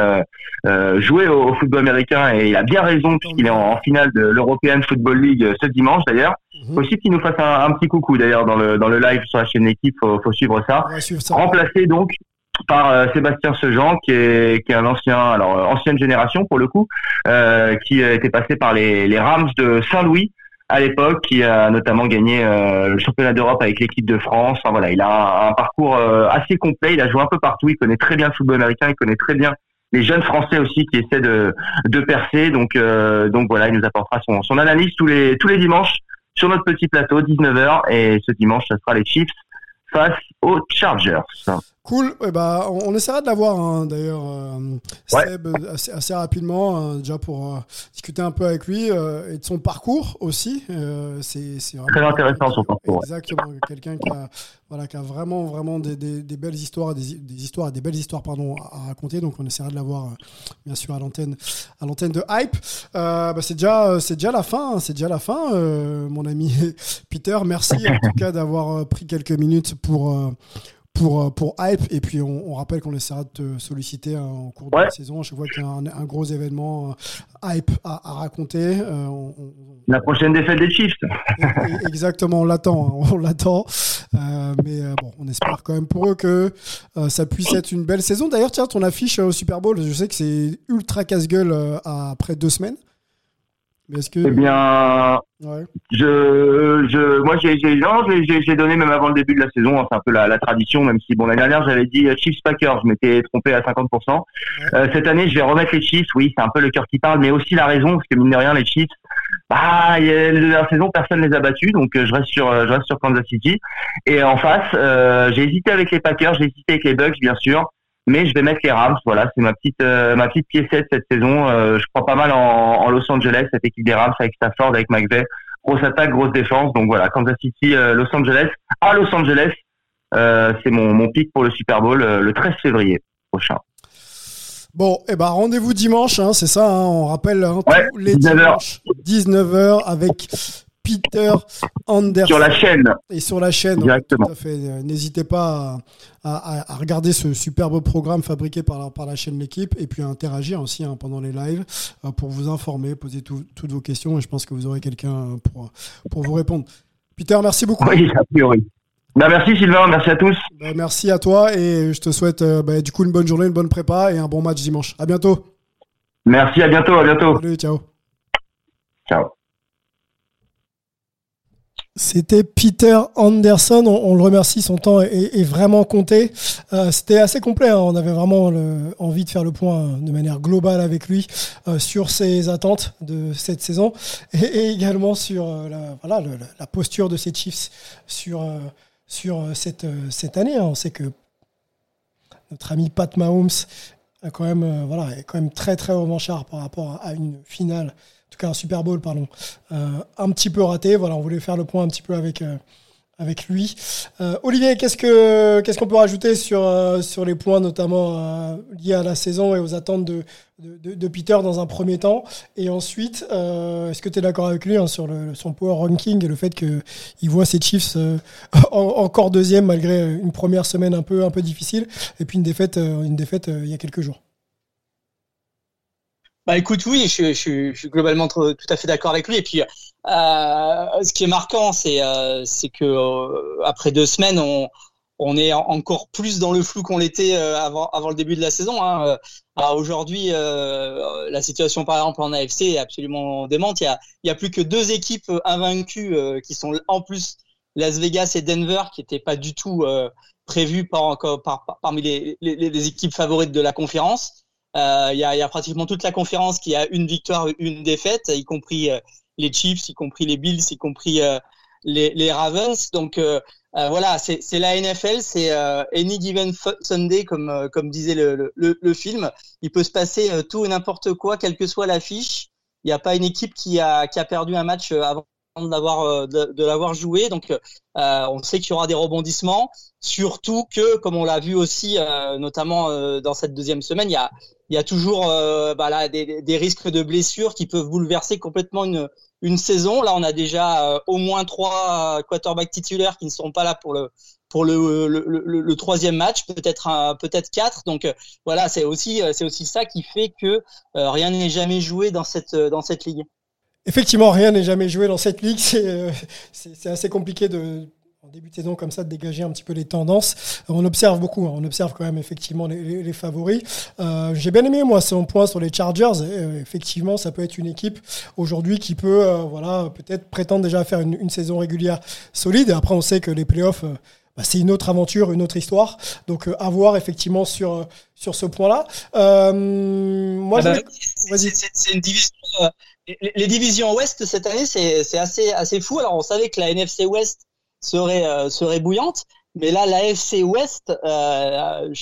euh, jouer au, football américain et il a bien raison puisqu'il est en, finale de l'European Football League euh, ce dimanche d'ailleurs. Mhm. Aussi qu'il nous fasse un, petit coucou d'ailleurs dans le dans le live sur la chaîne équipe, faut, faut suivre ça. Remplacé donc par euh, Sébastien Sejean qui est qui est un ancien alors ancienne génération pour le coup euh, qui était passé par les les Rams de Saint-Louis à l'époque, qui a notamment gagné le championnat d'Europe avec l'équipe de France. Enfin, voilà, il a un, parcours assez complet. Il a joué un peu partout. Il connaît très bien le football américain. Il connaît très bien les jeunes Français aussi qui essaient de, de percer. Donc, euh, donc voilà, il nous apportera son, son analyse tous les, tous les dimanches sur notre petit plateau, 19h. Et ce dimanche, ça sera les Chiefs face aux Chargers. Cool, eh ben, on, essaiera de l'avoir hein, d'ailleurs, euh, Seb, assez, assez rapidement, hein, déjà pour euh, discuter un peu avec lui euh, et de son parcours aussi. c'est très intéressant son parcours. Exactement, quelqu'un qui a, voilà, qui a vraiment, vraiment des, des, des belles histoires, des, des, histoires, des belles histoires pardon, à, raconter. Donc on essaiera de l'avoir bien sûr à l'antenne, à l'antenne de Hype. Bah, c'est déjà, c'est déjà la fin, hein, c'est déjà la fin, mon ami Peter. Merci en tout cas d'avoir pris quelques minutes pour pour, euh, pour Hype. Et puis, on, rappelle qu'on essaiera de te solliciter en cours de la saison. À chaque fois qu'il y a un, gros événement euh, Hype à, raconter. Euh, la prochaine défaite des Chiefs. Exactement, on l'attend. Hein, on l'attend. mais bon, on espère quand même pour eux que ça puisse être une belle saison. D'ailleurs, tiens, ton affiche au Super Bowl, je sais que c'est ultra casse-gueule après deux semaines. Que... Eh bien, je, je, moi, j'ai, j'ai, j'ai donné même avant le début de la saison. Hein, c'est un peu la, la, tradition, même si bon l'année dernière j'avais dit euh, Chiefs Packers, je m'étais trompé à 50%. Euh, cette année, je vais remettre les Chiefs. Oui, c'est un peu le cœur qui parle, mais aussi la raison, parce que mine de rien, les Chiefs, bah, y a, la saison, personne les a battus, donc euh, je reste sur, je reste sur Kansas City. Et en face, j'ai hésité avec les Packers, j'ai hésité avec les Bucks, bien sûr mais je vais mettre les Rams. Voilà, c'est ma petite euh, ma petite piécette cette saison. Euh, je crois pas mal en, en, Los Angeles, cette équipe des Rams avec Stafford, avec McVay. Grosse attaque, grosse défense. Donc voilà, Kansas City, euh, Los Angeles. À Los Angeles, c'est mon, mon pic pour le Super Bowl le 13 février prochain. Bon, eh ben rendez-vous dimanche, hein, c'est ça. Hein, on rappelle hein, tous les 19 dimanches 19h avec Peter Anderson. Sur la chaîne. Et sur la chaîne. Directement. N'hésitez pas à, à, regarder ce superbe programme fabriqué par la, par la chaîne L'équipe et puis à interagir aussi hein, pendant les lives euh, pour vous informer, poser toutes vos questions et je pense que vous aurez quelqu'un pour, pour vous répondre. Peter, merci beaucoup. Oui, a priori. Bah, merci Sylvain, merci à tous. Bah, merci à toi et je te souhaite euh, bah, du coup une bonne journée, une bonne prépa et un bon match dimanche. À bientôt. Merci, à bientôt, à bientôt. Salut, ciao. Ciao. C'était Peter Anderson. On, le remercie, son temps est, vraiment compté. Euh, c'était assez complet. Hein. On avait vraiment envie de faire le point de manière globale avec lui euh, sur ses attentes de cette saison et, également sur euh, la, posture de ses Chiefs sur, cette, année. Hein. On sait que notre ami Pat Mahomes est quand même très très revanchard par rapport à une finale tout cas un Super Bowl, pardon, euh, un petit peu raté. Voilà, on voulait faire le point un petit peu avec, euh, avec lui. Euh, Olivier, qu'est-ce que qu'est-ce qu'on peut rajouter sur, sur les points notamment liés à la saison et aux attentes de, de, Peter dans un premier temps? Et ensuite, est-ce que tu es d'accord avec lui hein, sur son power ranking et le fait qu'il voit ses Chiefs encore deuxième malgré une première semaine un peu, difficile et puis une défaite il y a quelques jours? Bah écoute, oui, je, je, je suis globalement tout à fait d'accord avec lui. Et puis, euh, ce qui est marquant, c'est euh, que euh, après deux semaines, on, on est encore plus dans le flou qu'on l'était euh, avant, avant le début de la saison. Hein. Aujourd'hui, la situation par exemple en AFC est absolument démente. Il y a, a plus que deux équipes invaincues qui sont en plus Las Vegas et Denver, qui n'étaient pas du tout prévues par, par, parmi les, les équipes favorites de la conférence. Euh, il y, a, pratiquement toute la conférence qui a une victoire, une défaite, y compris euh, les Chiefs, y compris les Bills, y compris euh, les, Ravens. Donc voilà, c'est la NFL, c'est any given Sunday comme comme disait le, le, film. Il peut se passer tout et n'importe quoi, quelle que soit l'affiche. Il n'y a pas une équipe qui a qui a perdu un match avant de l'avoir de, de l'avoir joué. Donc on sait qu'il y aura des rebondissements, surtout que comme on l'a vu aussi notamment dans cette deuxième semaine, il y a il y a toujours bah là, des, des risques de blessures qui peuvent bouleverser complètement une une saison. Là, on a déjà au moins trois quarterbacks titulaires qui ne sont pas là pour le pour le, le, le, troisième match, peut-être peut-être quatre. Donc euh, voilà, c'est aussi euh, c'est aussi ça qui fait que euh, rien n'est jamais joué dans cette dans cette ligue. Effectivement, rien n'est jamais joué dans cette ligue. C'est assez compliqué de en début de saison comme ça de dégager un petit peu les tendances. On observe beaucoup, hein. on observe quand même effectivement les, les, favoris. Euh, J'ai bien aimé moi son point sur les Chargers. effectivement, ça peut être une équipe aujourd'hui qui peut voilà peut-être prétendre déjà à faire une, une, saison régulière solide. Et après, on sait que les playoffs bah, c'est une autre aventure, une autre histoire. Donc, euh, à voir effectivement sur, euh, sur ce point-là. Euh, moi, ah bah, c'est une division. les, divisions Ouest cette année, c'est assez, assez fou. Alors, on savait que la NFC Ouest serait, serait bouillante. Mais là, la FC Ouest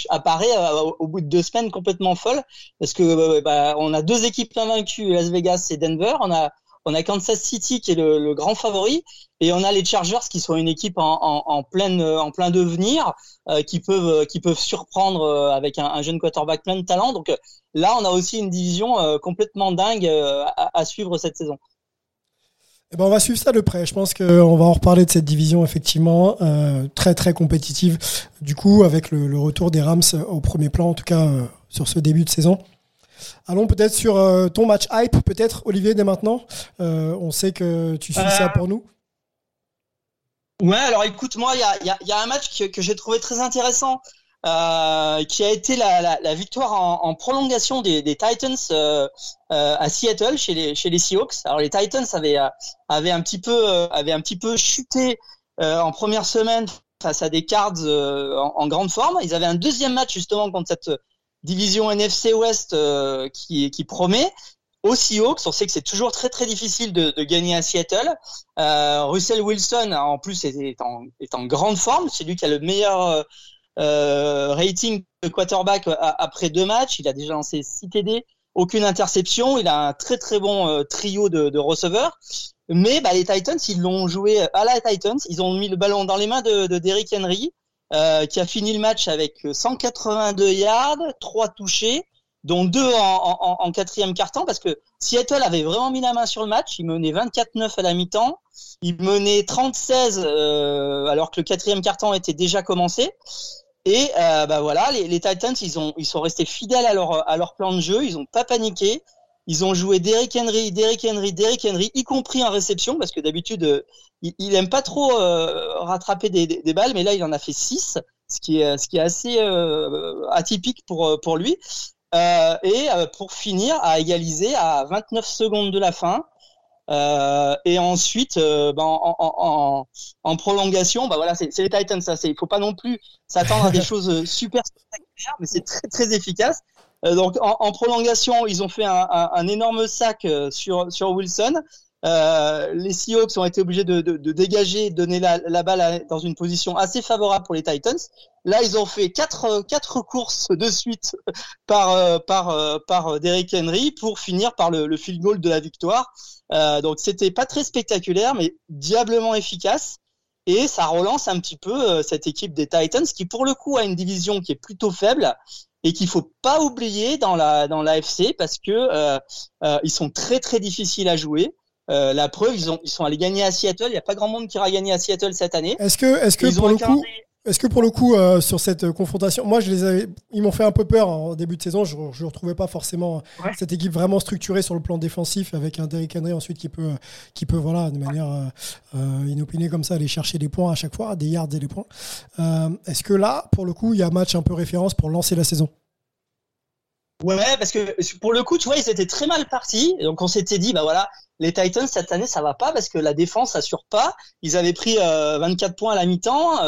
apparaît au bout de deux semaines complètement folle parce que bah, on a deux équipes invaincues, Las Vegas et Denver. On a on a Kansas City qui est le, grand favori et on a les Chargers qui sont une équipe en, en, pleine en plein devenir euh, qui peuvent qui peuvent surprendre euh, avec un, jeune quarterback plein de talent donc euh, là on a aussi une division complètement dingue à, suivre cette saison eh ben on va suivre ça de près. Je pense qu'on va en reparler de cette division effectivement très très compétitive. Du coup, avec le, retour des Rams au premier plan, en tout cas sur ce début de saison. Allons peut-être sur euh, ton match hype, peut-être, Olivier, dès maintenant. Euh, on sait que tu suis ça pour nous. Ouais, alors écoute, moi, il y a, un match que, j'ai trouvé très intéressant, euh, qui a été la, victoire en, prolongation des, Titans à Seattle chez les, chez les Seahawks. Alors les Titans avaient, avaient, un, petit peu, avaient un petit peu chuté en première semaine face à des Cards en, en, grande forme. Ils avaient un deuxième match justement contre cette division NFC West euh, qui, qui promet. Au Seahawks, on sait que c'est toujours très très difficile de, de gagner à Seattle. Euh, Russell Wilson, en plus, est, en, est en grande forme. C'est lui qui a le meilleur euh, rating de quarterback après deux matchs. Il a déjà lancé 6 TD, aucune interception. Il a un très très bon euh, trio de, de receveurs. Mais bah, les Titans, ils l'ont joué à la Titans. Ils ont mis le ballon dans les mains de, de Derrick Henry. Euh, qui a fini le match avec 182 yards, 3 touchés, dont 2 en, en, quatrième quart-temps, parce que Seattle avait vraiment mis la main sur le match. Il menait 24-9 à la mi-temps. Il menait 36 euh, alors que le quatrième quart-temps était déjà commencé. Et euh, bah voilà, les, les, Titans, ils, ont, ils sont restés fidèles à leur, à leur plan de jeu. Ils n'ont pas paniqué. Ils ont joué Derrick Henry, Derrick Henry, Derrick Henry, y compris en réception, parce que d'habitude, euh, il, il, aime pas trop euh, rattraper des, des, balles, mais là, il en a fait 6, ce qui est, ce qui est assez euh, atypique pour, pour lui. et pour finir, à égaliser à 29 secondes de la fin. Et ensuite, ben, en, en, en, prolongation, bah voilà, c'est les Titans. Ça, il faut pas non plus s'attendre à des choses super spectaculaires, mais c'est très très efficace. Euh, donc en, prolongation, ils ont fait un, énorme sac euh, sur, sur Wilson. Euh, les Seahawks ont été obligés de, de, de dégager, de donner la, la, balle dans une position assez favorable pour les Titans. Là, ils ont fait quatre, quatre courses de suite par, par, par Derrick Henry pour finir par le, le field goal de la victoire. Euh, donc, c'était pas très spectaculaire, mais diablement efficace. Et ça relance un petit peu cette équipe des Titans qui, pour le coup, a une division qui est plutôt faible et qu'il faut pas oublier dans la dans l'AFC parce que euh, euh, ils sont très très difficiles à jouer. Euh, la preuve, ils ont ils sont allés gagner à Seattle. Il n'y a pas grand monde qui ira gagner à Seattle cette année. Est-ce que est-ce que pour le coup est-ce que pour le coup, euh, sur cette confrontation, moi, je les avais, ils m'ont fait un peu peur en début de saison. Je ne retrouvais pas forcément cette équipe vraiment structurée sur le plan défensif avec un Derrick Henry ensuite qui peut, qui peut voilà, de manière euh, euh, inopinée comme ça, aller chercher des points à chaque fois, des yards et des points. Est-ce que là, pour le coup, il y a un match un peu référence pour lancer la saison? Ouais, parce que pour le coup, tu vois, ils étaient très mal partis. Donc on s'était dit, bah voilà, les Titans cette année ça va pas parce que la défense assure pas. Ils avaient pris 24 points à la mi-temps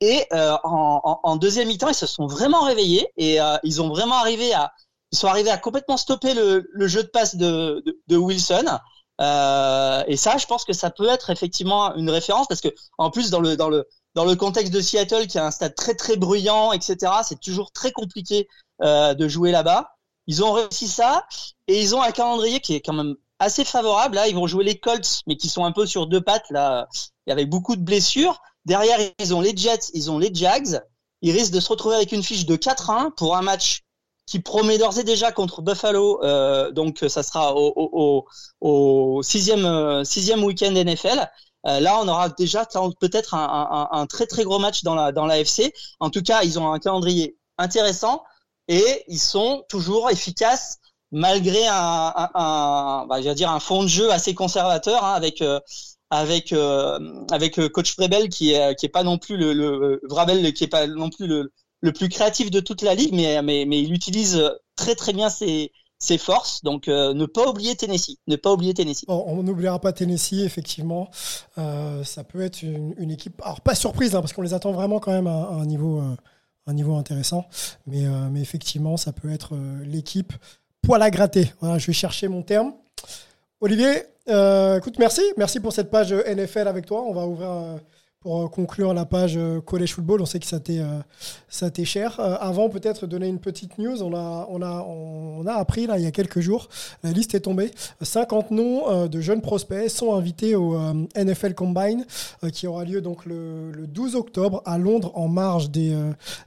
et euh, en, en, deuxième mi-temps, ils se sont vraiment réveillés et euh, ils ont vraiment arrivé à, ils sont arrivés à complètement stopper le, le jeu de passe de, de, de Wilson. Euh, et ça, je pense que ça peut être effectivement une référence parce que en plus dans le dans le dans le contexte de Seattle, qui a un stade très très bruyant, etc., c'est toujours très compliqué euh, de jouer là-bas. Ils ont réussi ça et ils ont un calendrier qui est quand même assez favorable. Là, ils vont jouer les Colts, mais qui sont un peu sur deux pattes. Là, avait beaucoup de blessures. Derrière, ils ont les Jets, ils ont les Jags. Ils risquent de se retrouver avec une fiche de 4-1 pour un match qui promet d'ores et déjà contre Buffalo. Euh, donc, ça sera au, au, au sixième, euh, sixième week-end NFL. Là, on aura déjà peut-être un, très très gros match dans la dans l'AFC. En tout cas, ils ont un calendrier intéressant et ils sont toujours efficaces malgré un, un, bah, dire un fond de jeu assez conservateur hein, avec euh, avec euh, avec euh, coach Vrabel qui est qui est pas non plus le, Vrabel qui est pas non plus le, le plus créatif de toute la ligue mais mais il utilise très très bien ses forces. Donc, ne pas oublier Tennessee. Ne pas oublier Tennessee. on n'oubliera pas Tennessee, effectivement. Ça peut être une, équipe. Alors, pas surprise, hein, parce qu'on les attend vraiment quand même à, un niveau, un niveau intéressant. Mais, euh, mais effectivement, ça peut être l'équipe poil à gratter. Voilà, je vais chercher mon terme. Olivier, euh, écoute, merci. Merci pour cette page NFL avec toi. On va ouvrir euh, pour conclure la page euh, College Football. On sait que ça t'est, ça t'est cher. avant, peut-être donner une petite news. On a, on a, on a appris là, il y a quelques jours, la liste est tombée. 50 noms de jeunes prospects sont invités au NFL Combine qui aura lieu donc le, le, 12 octobre à Londres en marge des,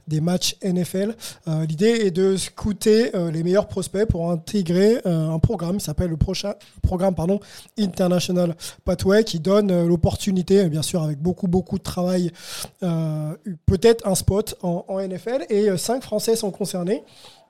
des matchs NFL. l'idée est de scouter les meilleurs prospects pour intégrer un programme qui s'appelle le prochain programme pardon, International Pathway qui donne l'opportunité, bien sûr avec beaucoup beaucoup beaucoup de travail, euh, peut-être un spot en, en, NFL. Et euh, cinq Français sont concernés.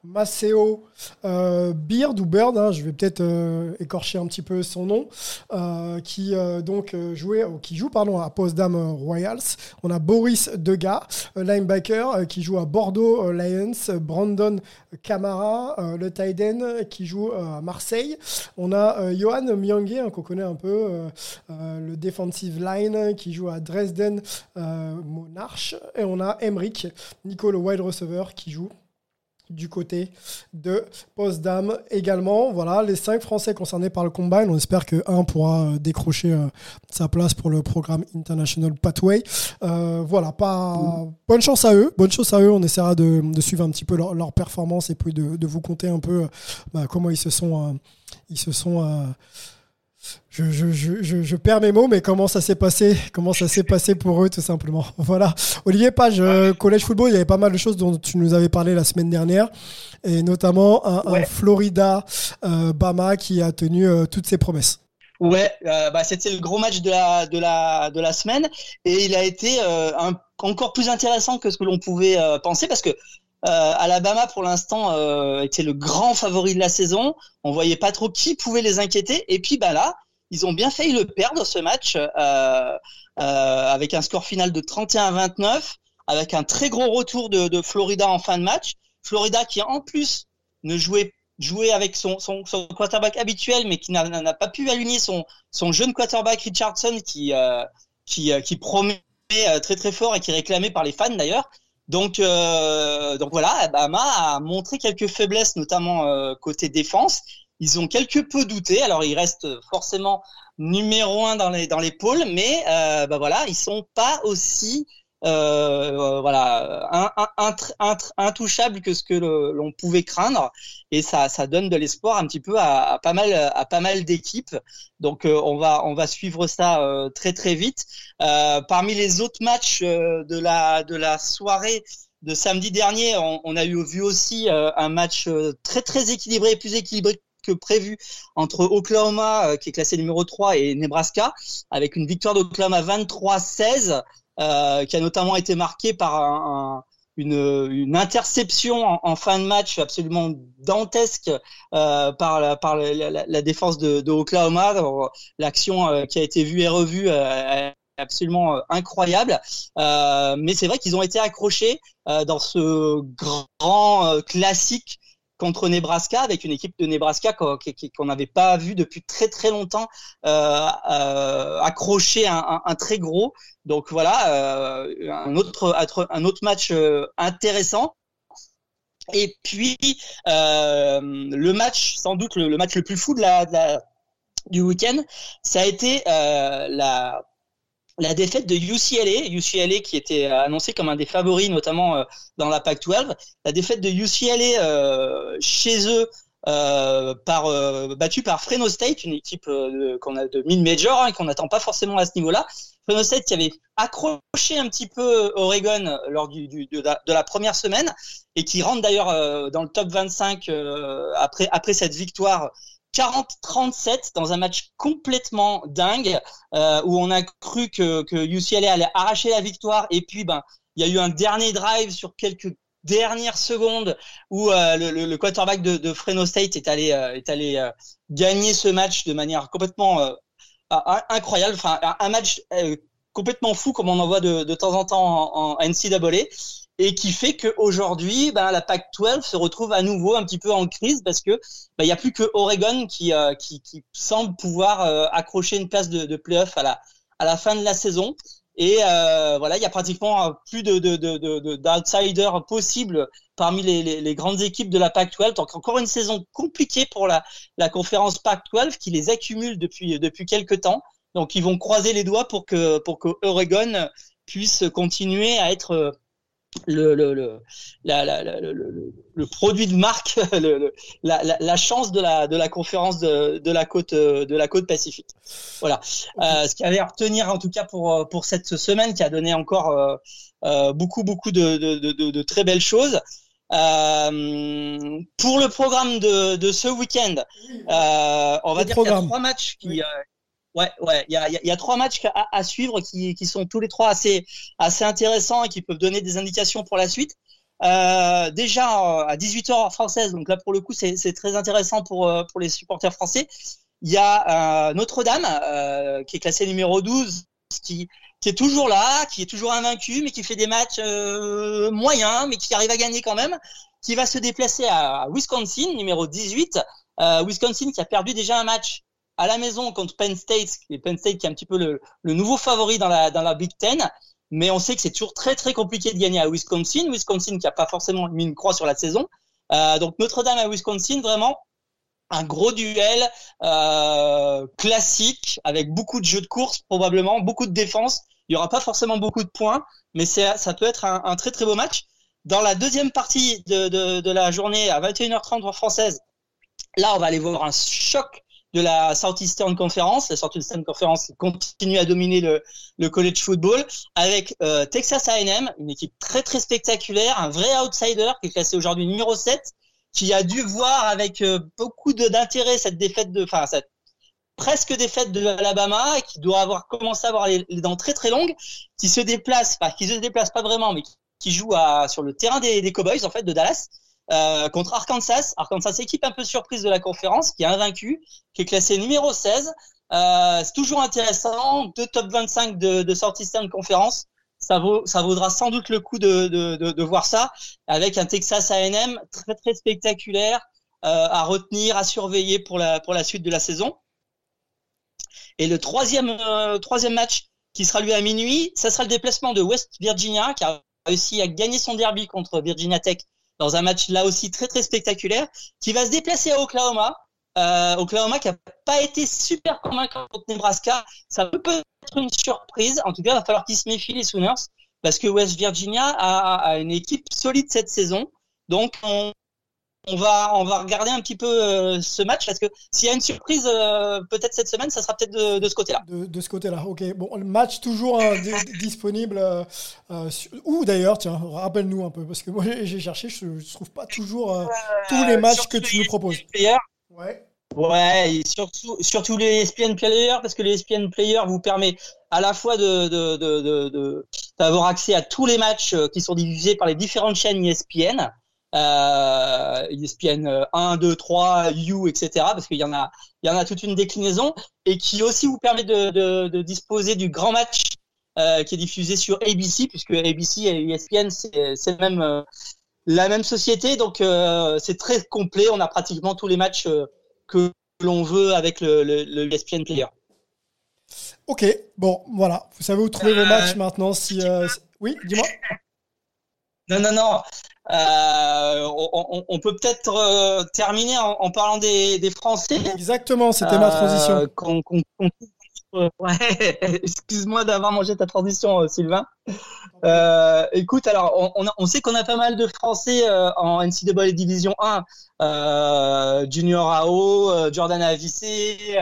Maceo euh, Beard ou Bird, hein, je vais peut-être euh, écorcher un petit peu son nom, euh, qui donc jouait, qui joue pardon à Postdam Royals. On a Boris Degas, linebacker, qui joue à Bordeaux Lions. Brandon Camara, le Tiden, qui joue à Marseille. On a Johan Myangé, hein, qu'on connaît un peu, le defensive line, qui joue à Dresden Monarch. Et on a Emric, Nico, le wide receiver, qui joue du côté de Postdam également. Voilà, les cinq Français concernés par le combine. On espère que un pourra euh, décrocher euh, sa place pour le programme International Pathway. Euh, voilà, pas bonne chance à eux. Bonne chance à eux. On essaiera de, suivre un petit peu leur, performance et puis de, de vous compter un peu bah, comment ils se sont, ils se sont je, je, je, je, perds mes mots, mais comment ça s'est passé? Comment ça s'est passé pour eux, tout simplement? Voilà. Olivier Page, euh, Collège Football, il y avait pas mal de choses dont tu nous avais parlé la semaine dernière, et notamment un, Florida euh, Bama qui a tenu euh, toutes ses promesses. Ouais, bah, c'était le gros match de la de la de la semaine, et il a été un, encore plus intéressant que ce que l'on pouvait penser parce que Alabama, pour l'instant, euh, était le grand favori de la saison. On voyait pas trop qui pouvait les inquiéter. Et puis, bah là, ils ont bien failli le perdre ce match euh, euh avec un score final de 31-29, avec un très gros retour de, de, Florida en fin de match. Florida qui en plus ne jouait jouait avec son, son, son quarterback habituel, mais qui n'a pas pu aligner son, son jeune quarterback Richardson qui euh, qui, qui promet très très fort et qui est réclamé par les fans d'ailleurs. Donc, euh, donc voilà, Bama a montré quelques faiblesses, notamment euh, côté défense. Ils ont quelque peu douté. Alors, ils restent forcément numéro un dans les dans les pôles, mais euh, bah voilà, ils sont pas aussi euh, voilà, un, un, un, intouchable que ce que l'on pouvait craindre, et ça, ça donne de l'espoir un petit peu à, à, pas mal, à pas mal d'équipes. Donc euh, on va, on va suivre ça euh, très très vite. Euh, parmi les autres matchs euh, de la, de la soirée de samedi dernier, on, on a eu vu aussi un match très très équilibré, plus équilibré que prévu entre Oklahoma, qui est classé numéro 3, et Nebraska, avec une victoire d'Oklahoma 23-16. Euh, qui a notamment été marqué par un, une, une, interception en, fin de match absolument dantesque euh, par, la, par la, la, la défense de, de Oklahoma. L'action euh, qui a été vue et revue euh, absolument incroyable. mais c'est vrai qu'ils ont été accrochés dans ce grand classique contre Nebraska, avec une équipe de Nebraska qu'on n'avait pas vu depuis très très longtemps euh, euh, accrocher un, un, très gros. Donc voilà, euh, un autre un autre match intéressant. Et puis le match, sans doute le, match le plus fou de la, du week-end, ça a été la la défaite de UCLA, UCLA qui était annoncé comme un des favoris, notamment euh, dans la PAC-12, la défaite de UCLA euh, chez eux euh, par battu par Fresno State, une équipe qu'on a de mid-major hein, et qu'on n'attend pas forcément à ce niveau-là. Fresno State qui avait accroché un petit peu Oregon lors de, la, première semaine et qui rentre d'ailleurs dans le top 25 après après cette victoire 40-37 dans un match complètement dingue euh, où on a cru que, que UCLA allait arracher la victoire. Et puis ben il y a eu un dernier drive sur quelques dernières secondes où euh, le, le, quarterback de, de Fresno State est allé euh, est allé euh, gagner ce match de manière complètement euh, incroyable. Enfin un match complètement fou comme on en voit de, de temps en temps en, en NCAA et qui fait qu'aujourd'hui, ben, la Pac-12 se retrouve à nouveau un petit peu en crise parce que ben, il n'y a plus que Oregon qui, euh, qui, qui, semble pouvoir euh, accrocher une place de, de playoff à la, à la fin de la saison. Et euh, voilà, il y a pratiquement plus de, de, de, d'outsiders possibles parmi les, les, les, grandes équipes de la Pac-12. Donc encore une saison compliquée pour la, la conférence Pac-12 qui les accumule depuis, depuis quelques temps. Donc ils vont croiser les doigts pour que, pour que Oregon puisse continuer à être le, le, le, la, la, le, le, produit de marque, la, la, chance de la, de la conférence de, de la côte de la côte Pacifique. Voilà. Euh, ce qui avait à retenir en tout cas pour pour cette semaine, qui a donné encore euh, euh beaucoup beaucoup de, de, de, très belles choses. Euh, pour le programme de, de ce week-end, euh, on va dire qu'il y a trois matchs qui, Ouais, ouais, il y a, trois matchs à, suivre qui, sont tous les trois assez, intéressants et qui peuvent donner des indications pour la suite. Euh, déjà à 18h française, donc là pour le coup c'est très intéressant pour, euh, pour les supporters français. Il y a euh, Notre-Dame euh, qui est classé numéro 12, qui, qui est toujours là, qui est toujours invaincu, mais qui fait des matchs euh, moyens, mais qui arrive à gagner quand même, qui va se déplacer à Wisconsin, numéro 18. Wisconsin qui a perdu déjà un match à la maison contre Penn State, et Penn State qui est un petit peu le, nouveau favori dans la, dans la Big Ten. Mais on sait que c'est toujours très très compliqué de gagner à Wisconsin. Wisconsin qui a pas forcément mis une croix sur la saison. Euh, donc Notre-Dame à Wisconsin, vraiment un gros duel euh, classique avec beaucoup de jeux de course probablement, beaucoup de défense. Il y aura pas forcément beaucoup de points, mais ça peut être un, un, très très beau match. Dans la deuxième partie de, de, de la journée à 21h30 en française, là on va aller voir un choc de la Southeastern Conference. La Southeastern Conference continue à dominer le, le college football avec euh, Texas A&M, une équipe très très spectaculaire, un vrai outsider qui est classé aujourd'hui numéro 7, qui a dû voir avec euh, beaucoup d'intérêt cette défaite de, enfin cette presque défaite de l'Alabama qui doit avoir commencé à avoir les, dents très très longues, qui se déplace, enfin qui se déplace pas vraiment, mais qui, joue à, sur le terrain des, des Cowboys en fait de Dallas euh, contre Arkansas. Arkansas, équipe un peu surprise de la conférence, qui est invaincu, qui est classé numéro 16. Euh, c'est toujours intéressant. Deux top 25 de, de Southeastern Conference. Ça, ça vaudra sans doute le coup de, voir ça avec un Texas A&M très spectaculaire euh, à retenir, à surveiller pour la, suite de la saison. Et le troisième, troisième match qui sera lui à minuit, ça sera le déplacement de West Virginia qui a réussi à gagner son derby contre Virginia Tech dans un match là aussi très très spectaculaire, qui va se déplacer à Oklahoma. Euh, Oklahoma qui a pas été super convaincant contre Nebraska. Ça peut être une surprise. En tout cas, il va falloir qu'ils se méfient les Sooners parce que West Virginia a, a une équipe solide cette saison. Donc, on, on va on va regarder un petit peu euh, ce match parce que s'il y a une surprise euh, peut-être cette semaine, ça sera peut-être de, de, ce côté-là. De, de, ce côté-là, ok. Bon, le match toujours hein, disponible. Euh, sur... Où d'ailleurs, tiens, rappelle-nous un peu parce que moi j'ai cherché, je, ne trouve pas toujours tous les matchs que tu nous proposes. Ouais. Ouais, et surtout, surtout les ESPN Players, parce que les ESPN Players vous permet à la fois de, d'avoir accès à tous les matchs qui sont diffusés par les différentes chaînes ESPN, euh, ESPN 1, 2, 3, U, etc. Parce qu'il y en a, il y en a toute une déclinaison et qui aussi vous permet de, de, de disposer du grand match euh, qui est diffusé sur ABC, puisque ABC et ESPN c'est même euh, la même société, donc euh, c'est très complet. On a pratiquement tous les matchs euh, que l'on veut avec le, le, le, ESPN Player. Ok, bon, voilà. Vous savez où trouver vos matchs maintenant. Si, oui, dis-moi. Non, non, non. Euh, on, on, peut peut-être euh, terminer en, en, parlant des, des, Français. Exactement, c'était ma transition. Euh, ouais, excuse-moi d'avoir mangé ta transition, Sylvain. Euh, écoute, alors on, on, sait qu'on a pas mal de Français en NCAA Division 1, Junior AO, Jordan Avicé,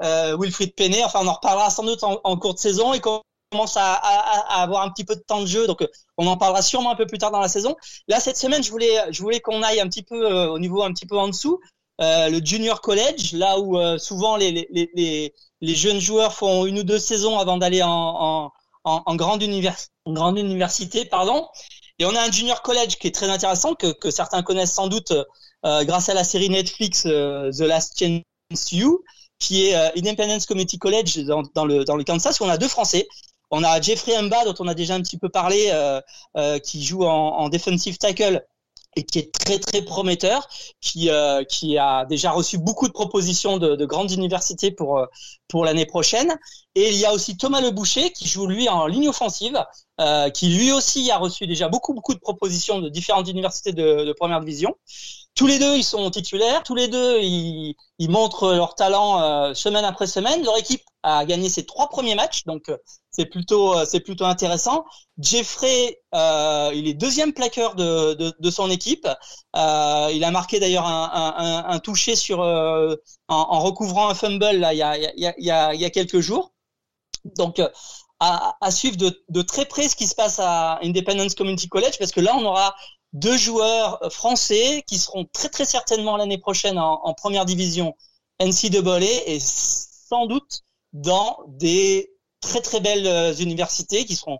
Wilfried Penney. Enfin, on en reparlera sans doute en, en cours de saison et qu'on commence à, à, à, avoir un petit peu de temps de jeu, donc on en parlera sûrement un peu plus tard dans la saison. Là, cette semaine, je voulais, je voulais qu'on aille un petit peu au niveau un petit peu en dessous euh, le junior college, là où euh, souvent les, les, les, les, jeunes joueurs font une ou deux saisons avant d'aller en, en, en, grande univers, en grande université, pardon. Et on a un junior college qui est très intéressant que, que certains connaissent sans doute euh, grâce à la série Netflix euh, The Last Chance You, qui est Independence Community College dans, dans, le dans le Kansas. Où on a deux Français. On a Jeffrey Mba dont on a déjà un petit peu parlé, qui joue en, en defensive tackle et qui est très très prometteur, qui euh, a déjà reçu beaucoup de propositions de, de grandes universités pour euh, pour l'année prochaine. Et il y a aussi Thomas Le Boucher qui joue lui en ligne offensive, euh, qui lui aussi a reçu déjà beaucoup beaucoup de propositions de différentes universités de, de première division. Tous les deux, ils sont titulaires. Tous les deux, ils, ils montrent leur talent euh, semaine après semaine. Leur équipe a gagné ses trois premiers matchs, donc euh, c'est plutôt euh, c'est plutôt intéressant. Jeffrey, euh, il est deuxième plaqueur de, de, de son équipe. Il a marqué d'ailleurs un, un, un, toucher sur en, en, recouvrant un fumble là il y a, il y a, il y a quelques jours. Donc à, à, suivre de, de très près ce qui se passe à Independence Community College parce que là on aura deux joueurs français qui seront très très certainement l'année prochaine en, première division NCAA et sans doute dans des très très belles euh, universités qui seront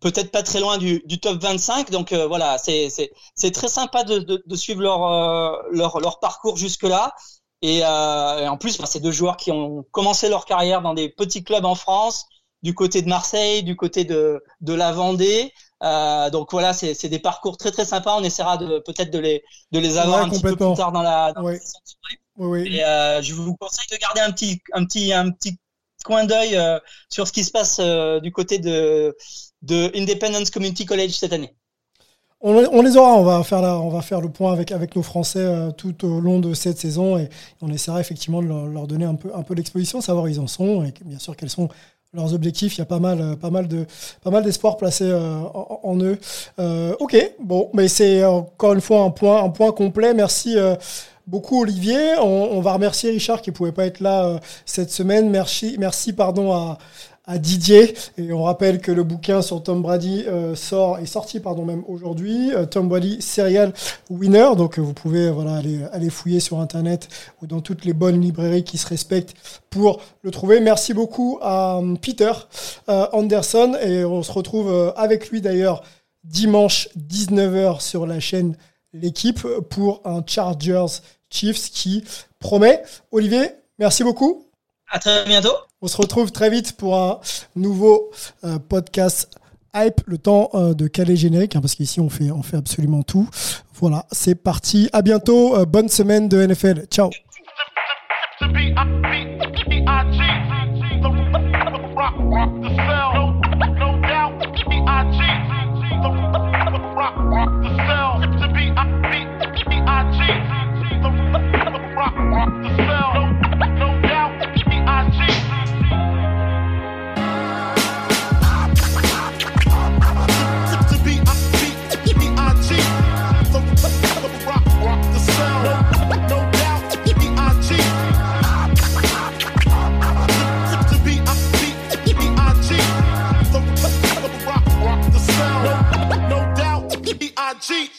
peut-être pas très loin du, du top 25. Donc euh, voilà, c'est très sympa de, de, de suivre leur, euh, leur leur parcours jusque là. Et, et en plus, bah, c'est deux joueurs qui ont commencé leur carrière dans des petits clubs en France, du côté de Marseille, du côté de de la Vendée. Euh, donc voilà, c'est des parcours très très sympas. On essaiera de peut-être de les de les avoir un petit peu plus tard dans la. Dans oui. oui, Et euh, je vous conseille de garder un petit un petit un petit coin d'œil euh, sur ce qui se passe euh, du côté de de Independence Community College cette année. On, les aura, on va faire, le point avec, nos Français euh, tout au long de cette saison et on essaiera effectivement de leur, donner un peu, un l'exposition, savoir où ils en sont et bien sûr quels sont leurs objectifs. Il y a pas mal, euh, pas mal de, pas mal d'espoir placé euh, en, eux. Ok, bon, mais c'est encore une fois un point, complet. Merci beaucoup Olivier. On, va remercier Richard qui pouvait pas être là cette semaine. Merci, merci pardon à, à Didier. Et on rappelle que le bouquin sur Tom Brady euh, sort est sorti pardon même aujourd'hui. Euh, Tom Brady Serial Winner. Donc euh, vous pouvez voilà aller, aller fouiller sur internet ou dans toutes les bonnes librairies qui se respectent pour le trouver. Merci beaucoup à Peter Anderson et on se retrouve avec lui d'ailleurs dimanche 19h sur la chaîne L'équipe pour un Chargers Chiefs qui promet. Olivier, merci beaucoup. À très bientôt. On se retrouve très vite pour un nouveau euh, podcast hype, le temps euh, de caler générique, hein, parce qu'ici on fait, on fait absolument tout. Voilà, c'est parti. À bientôt. Euh, bonne semaine de NFL. Ciao. cheat.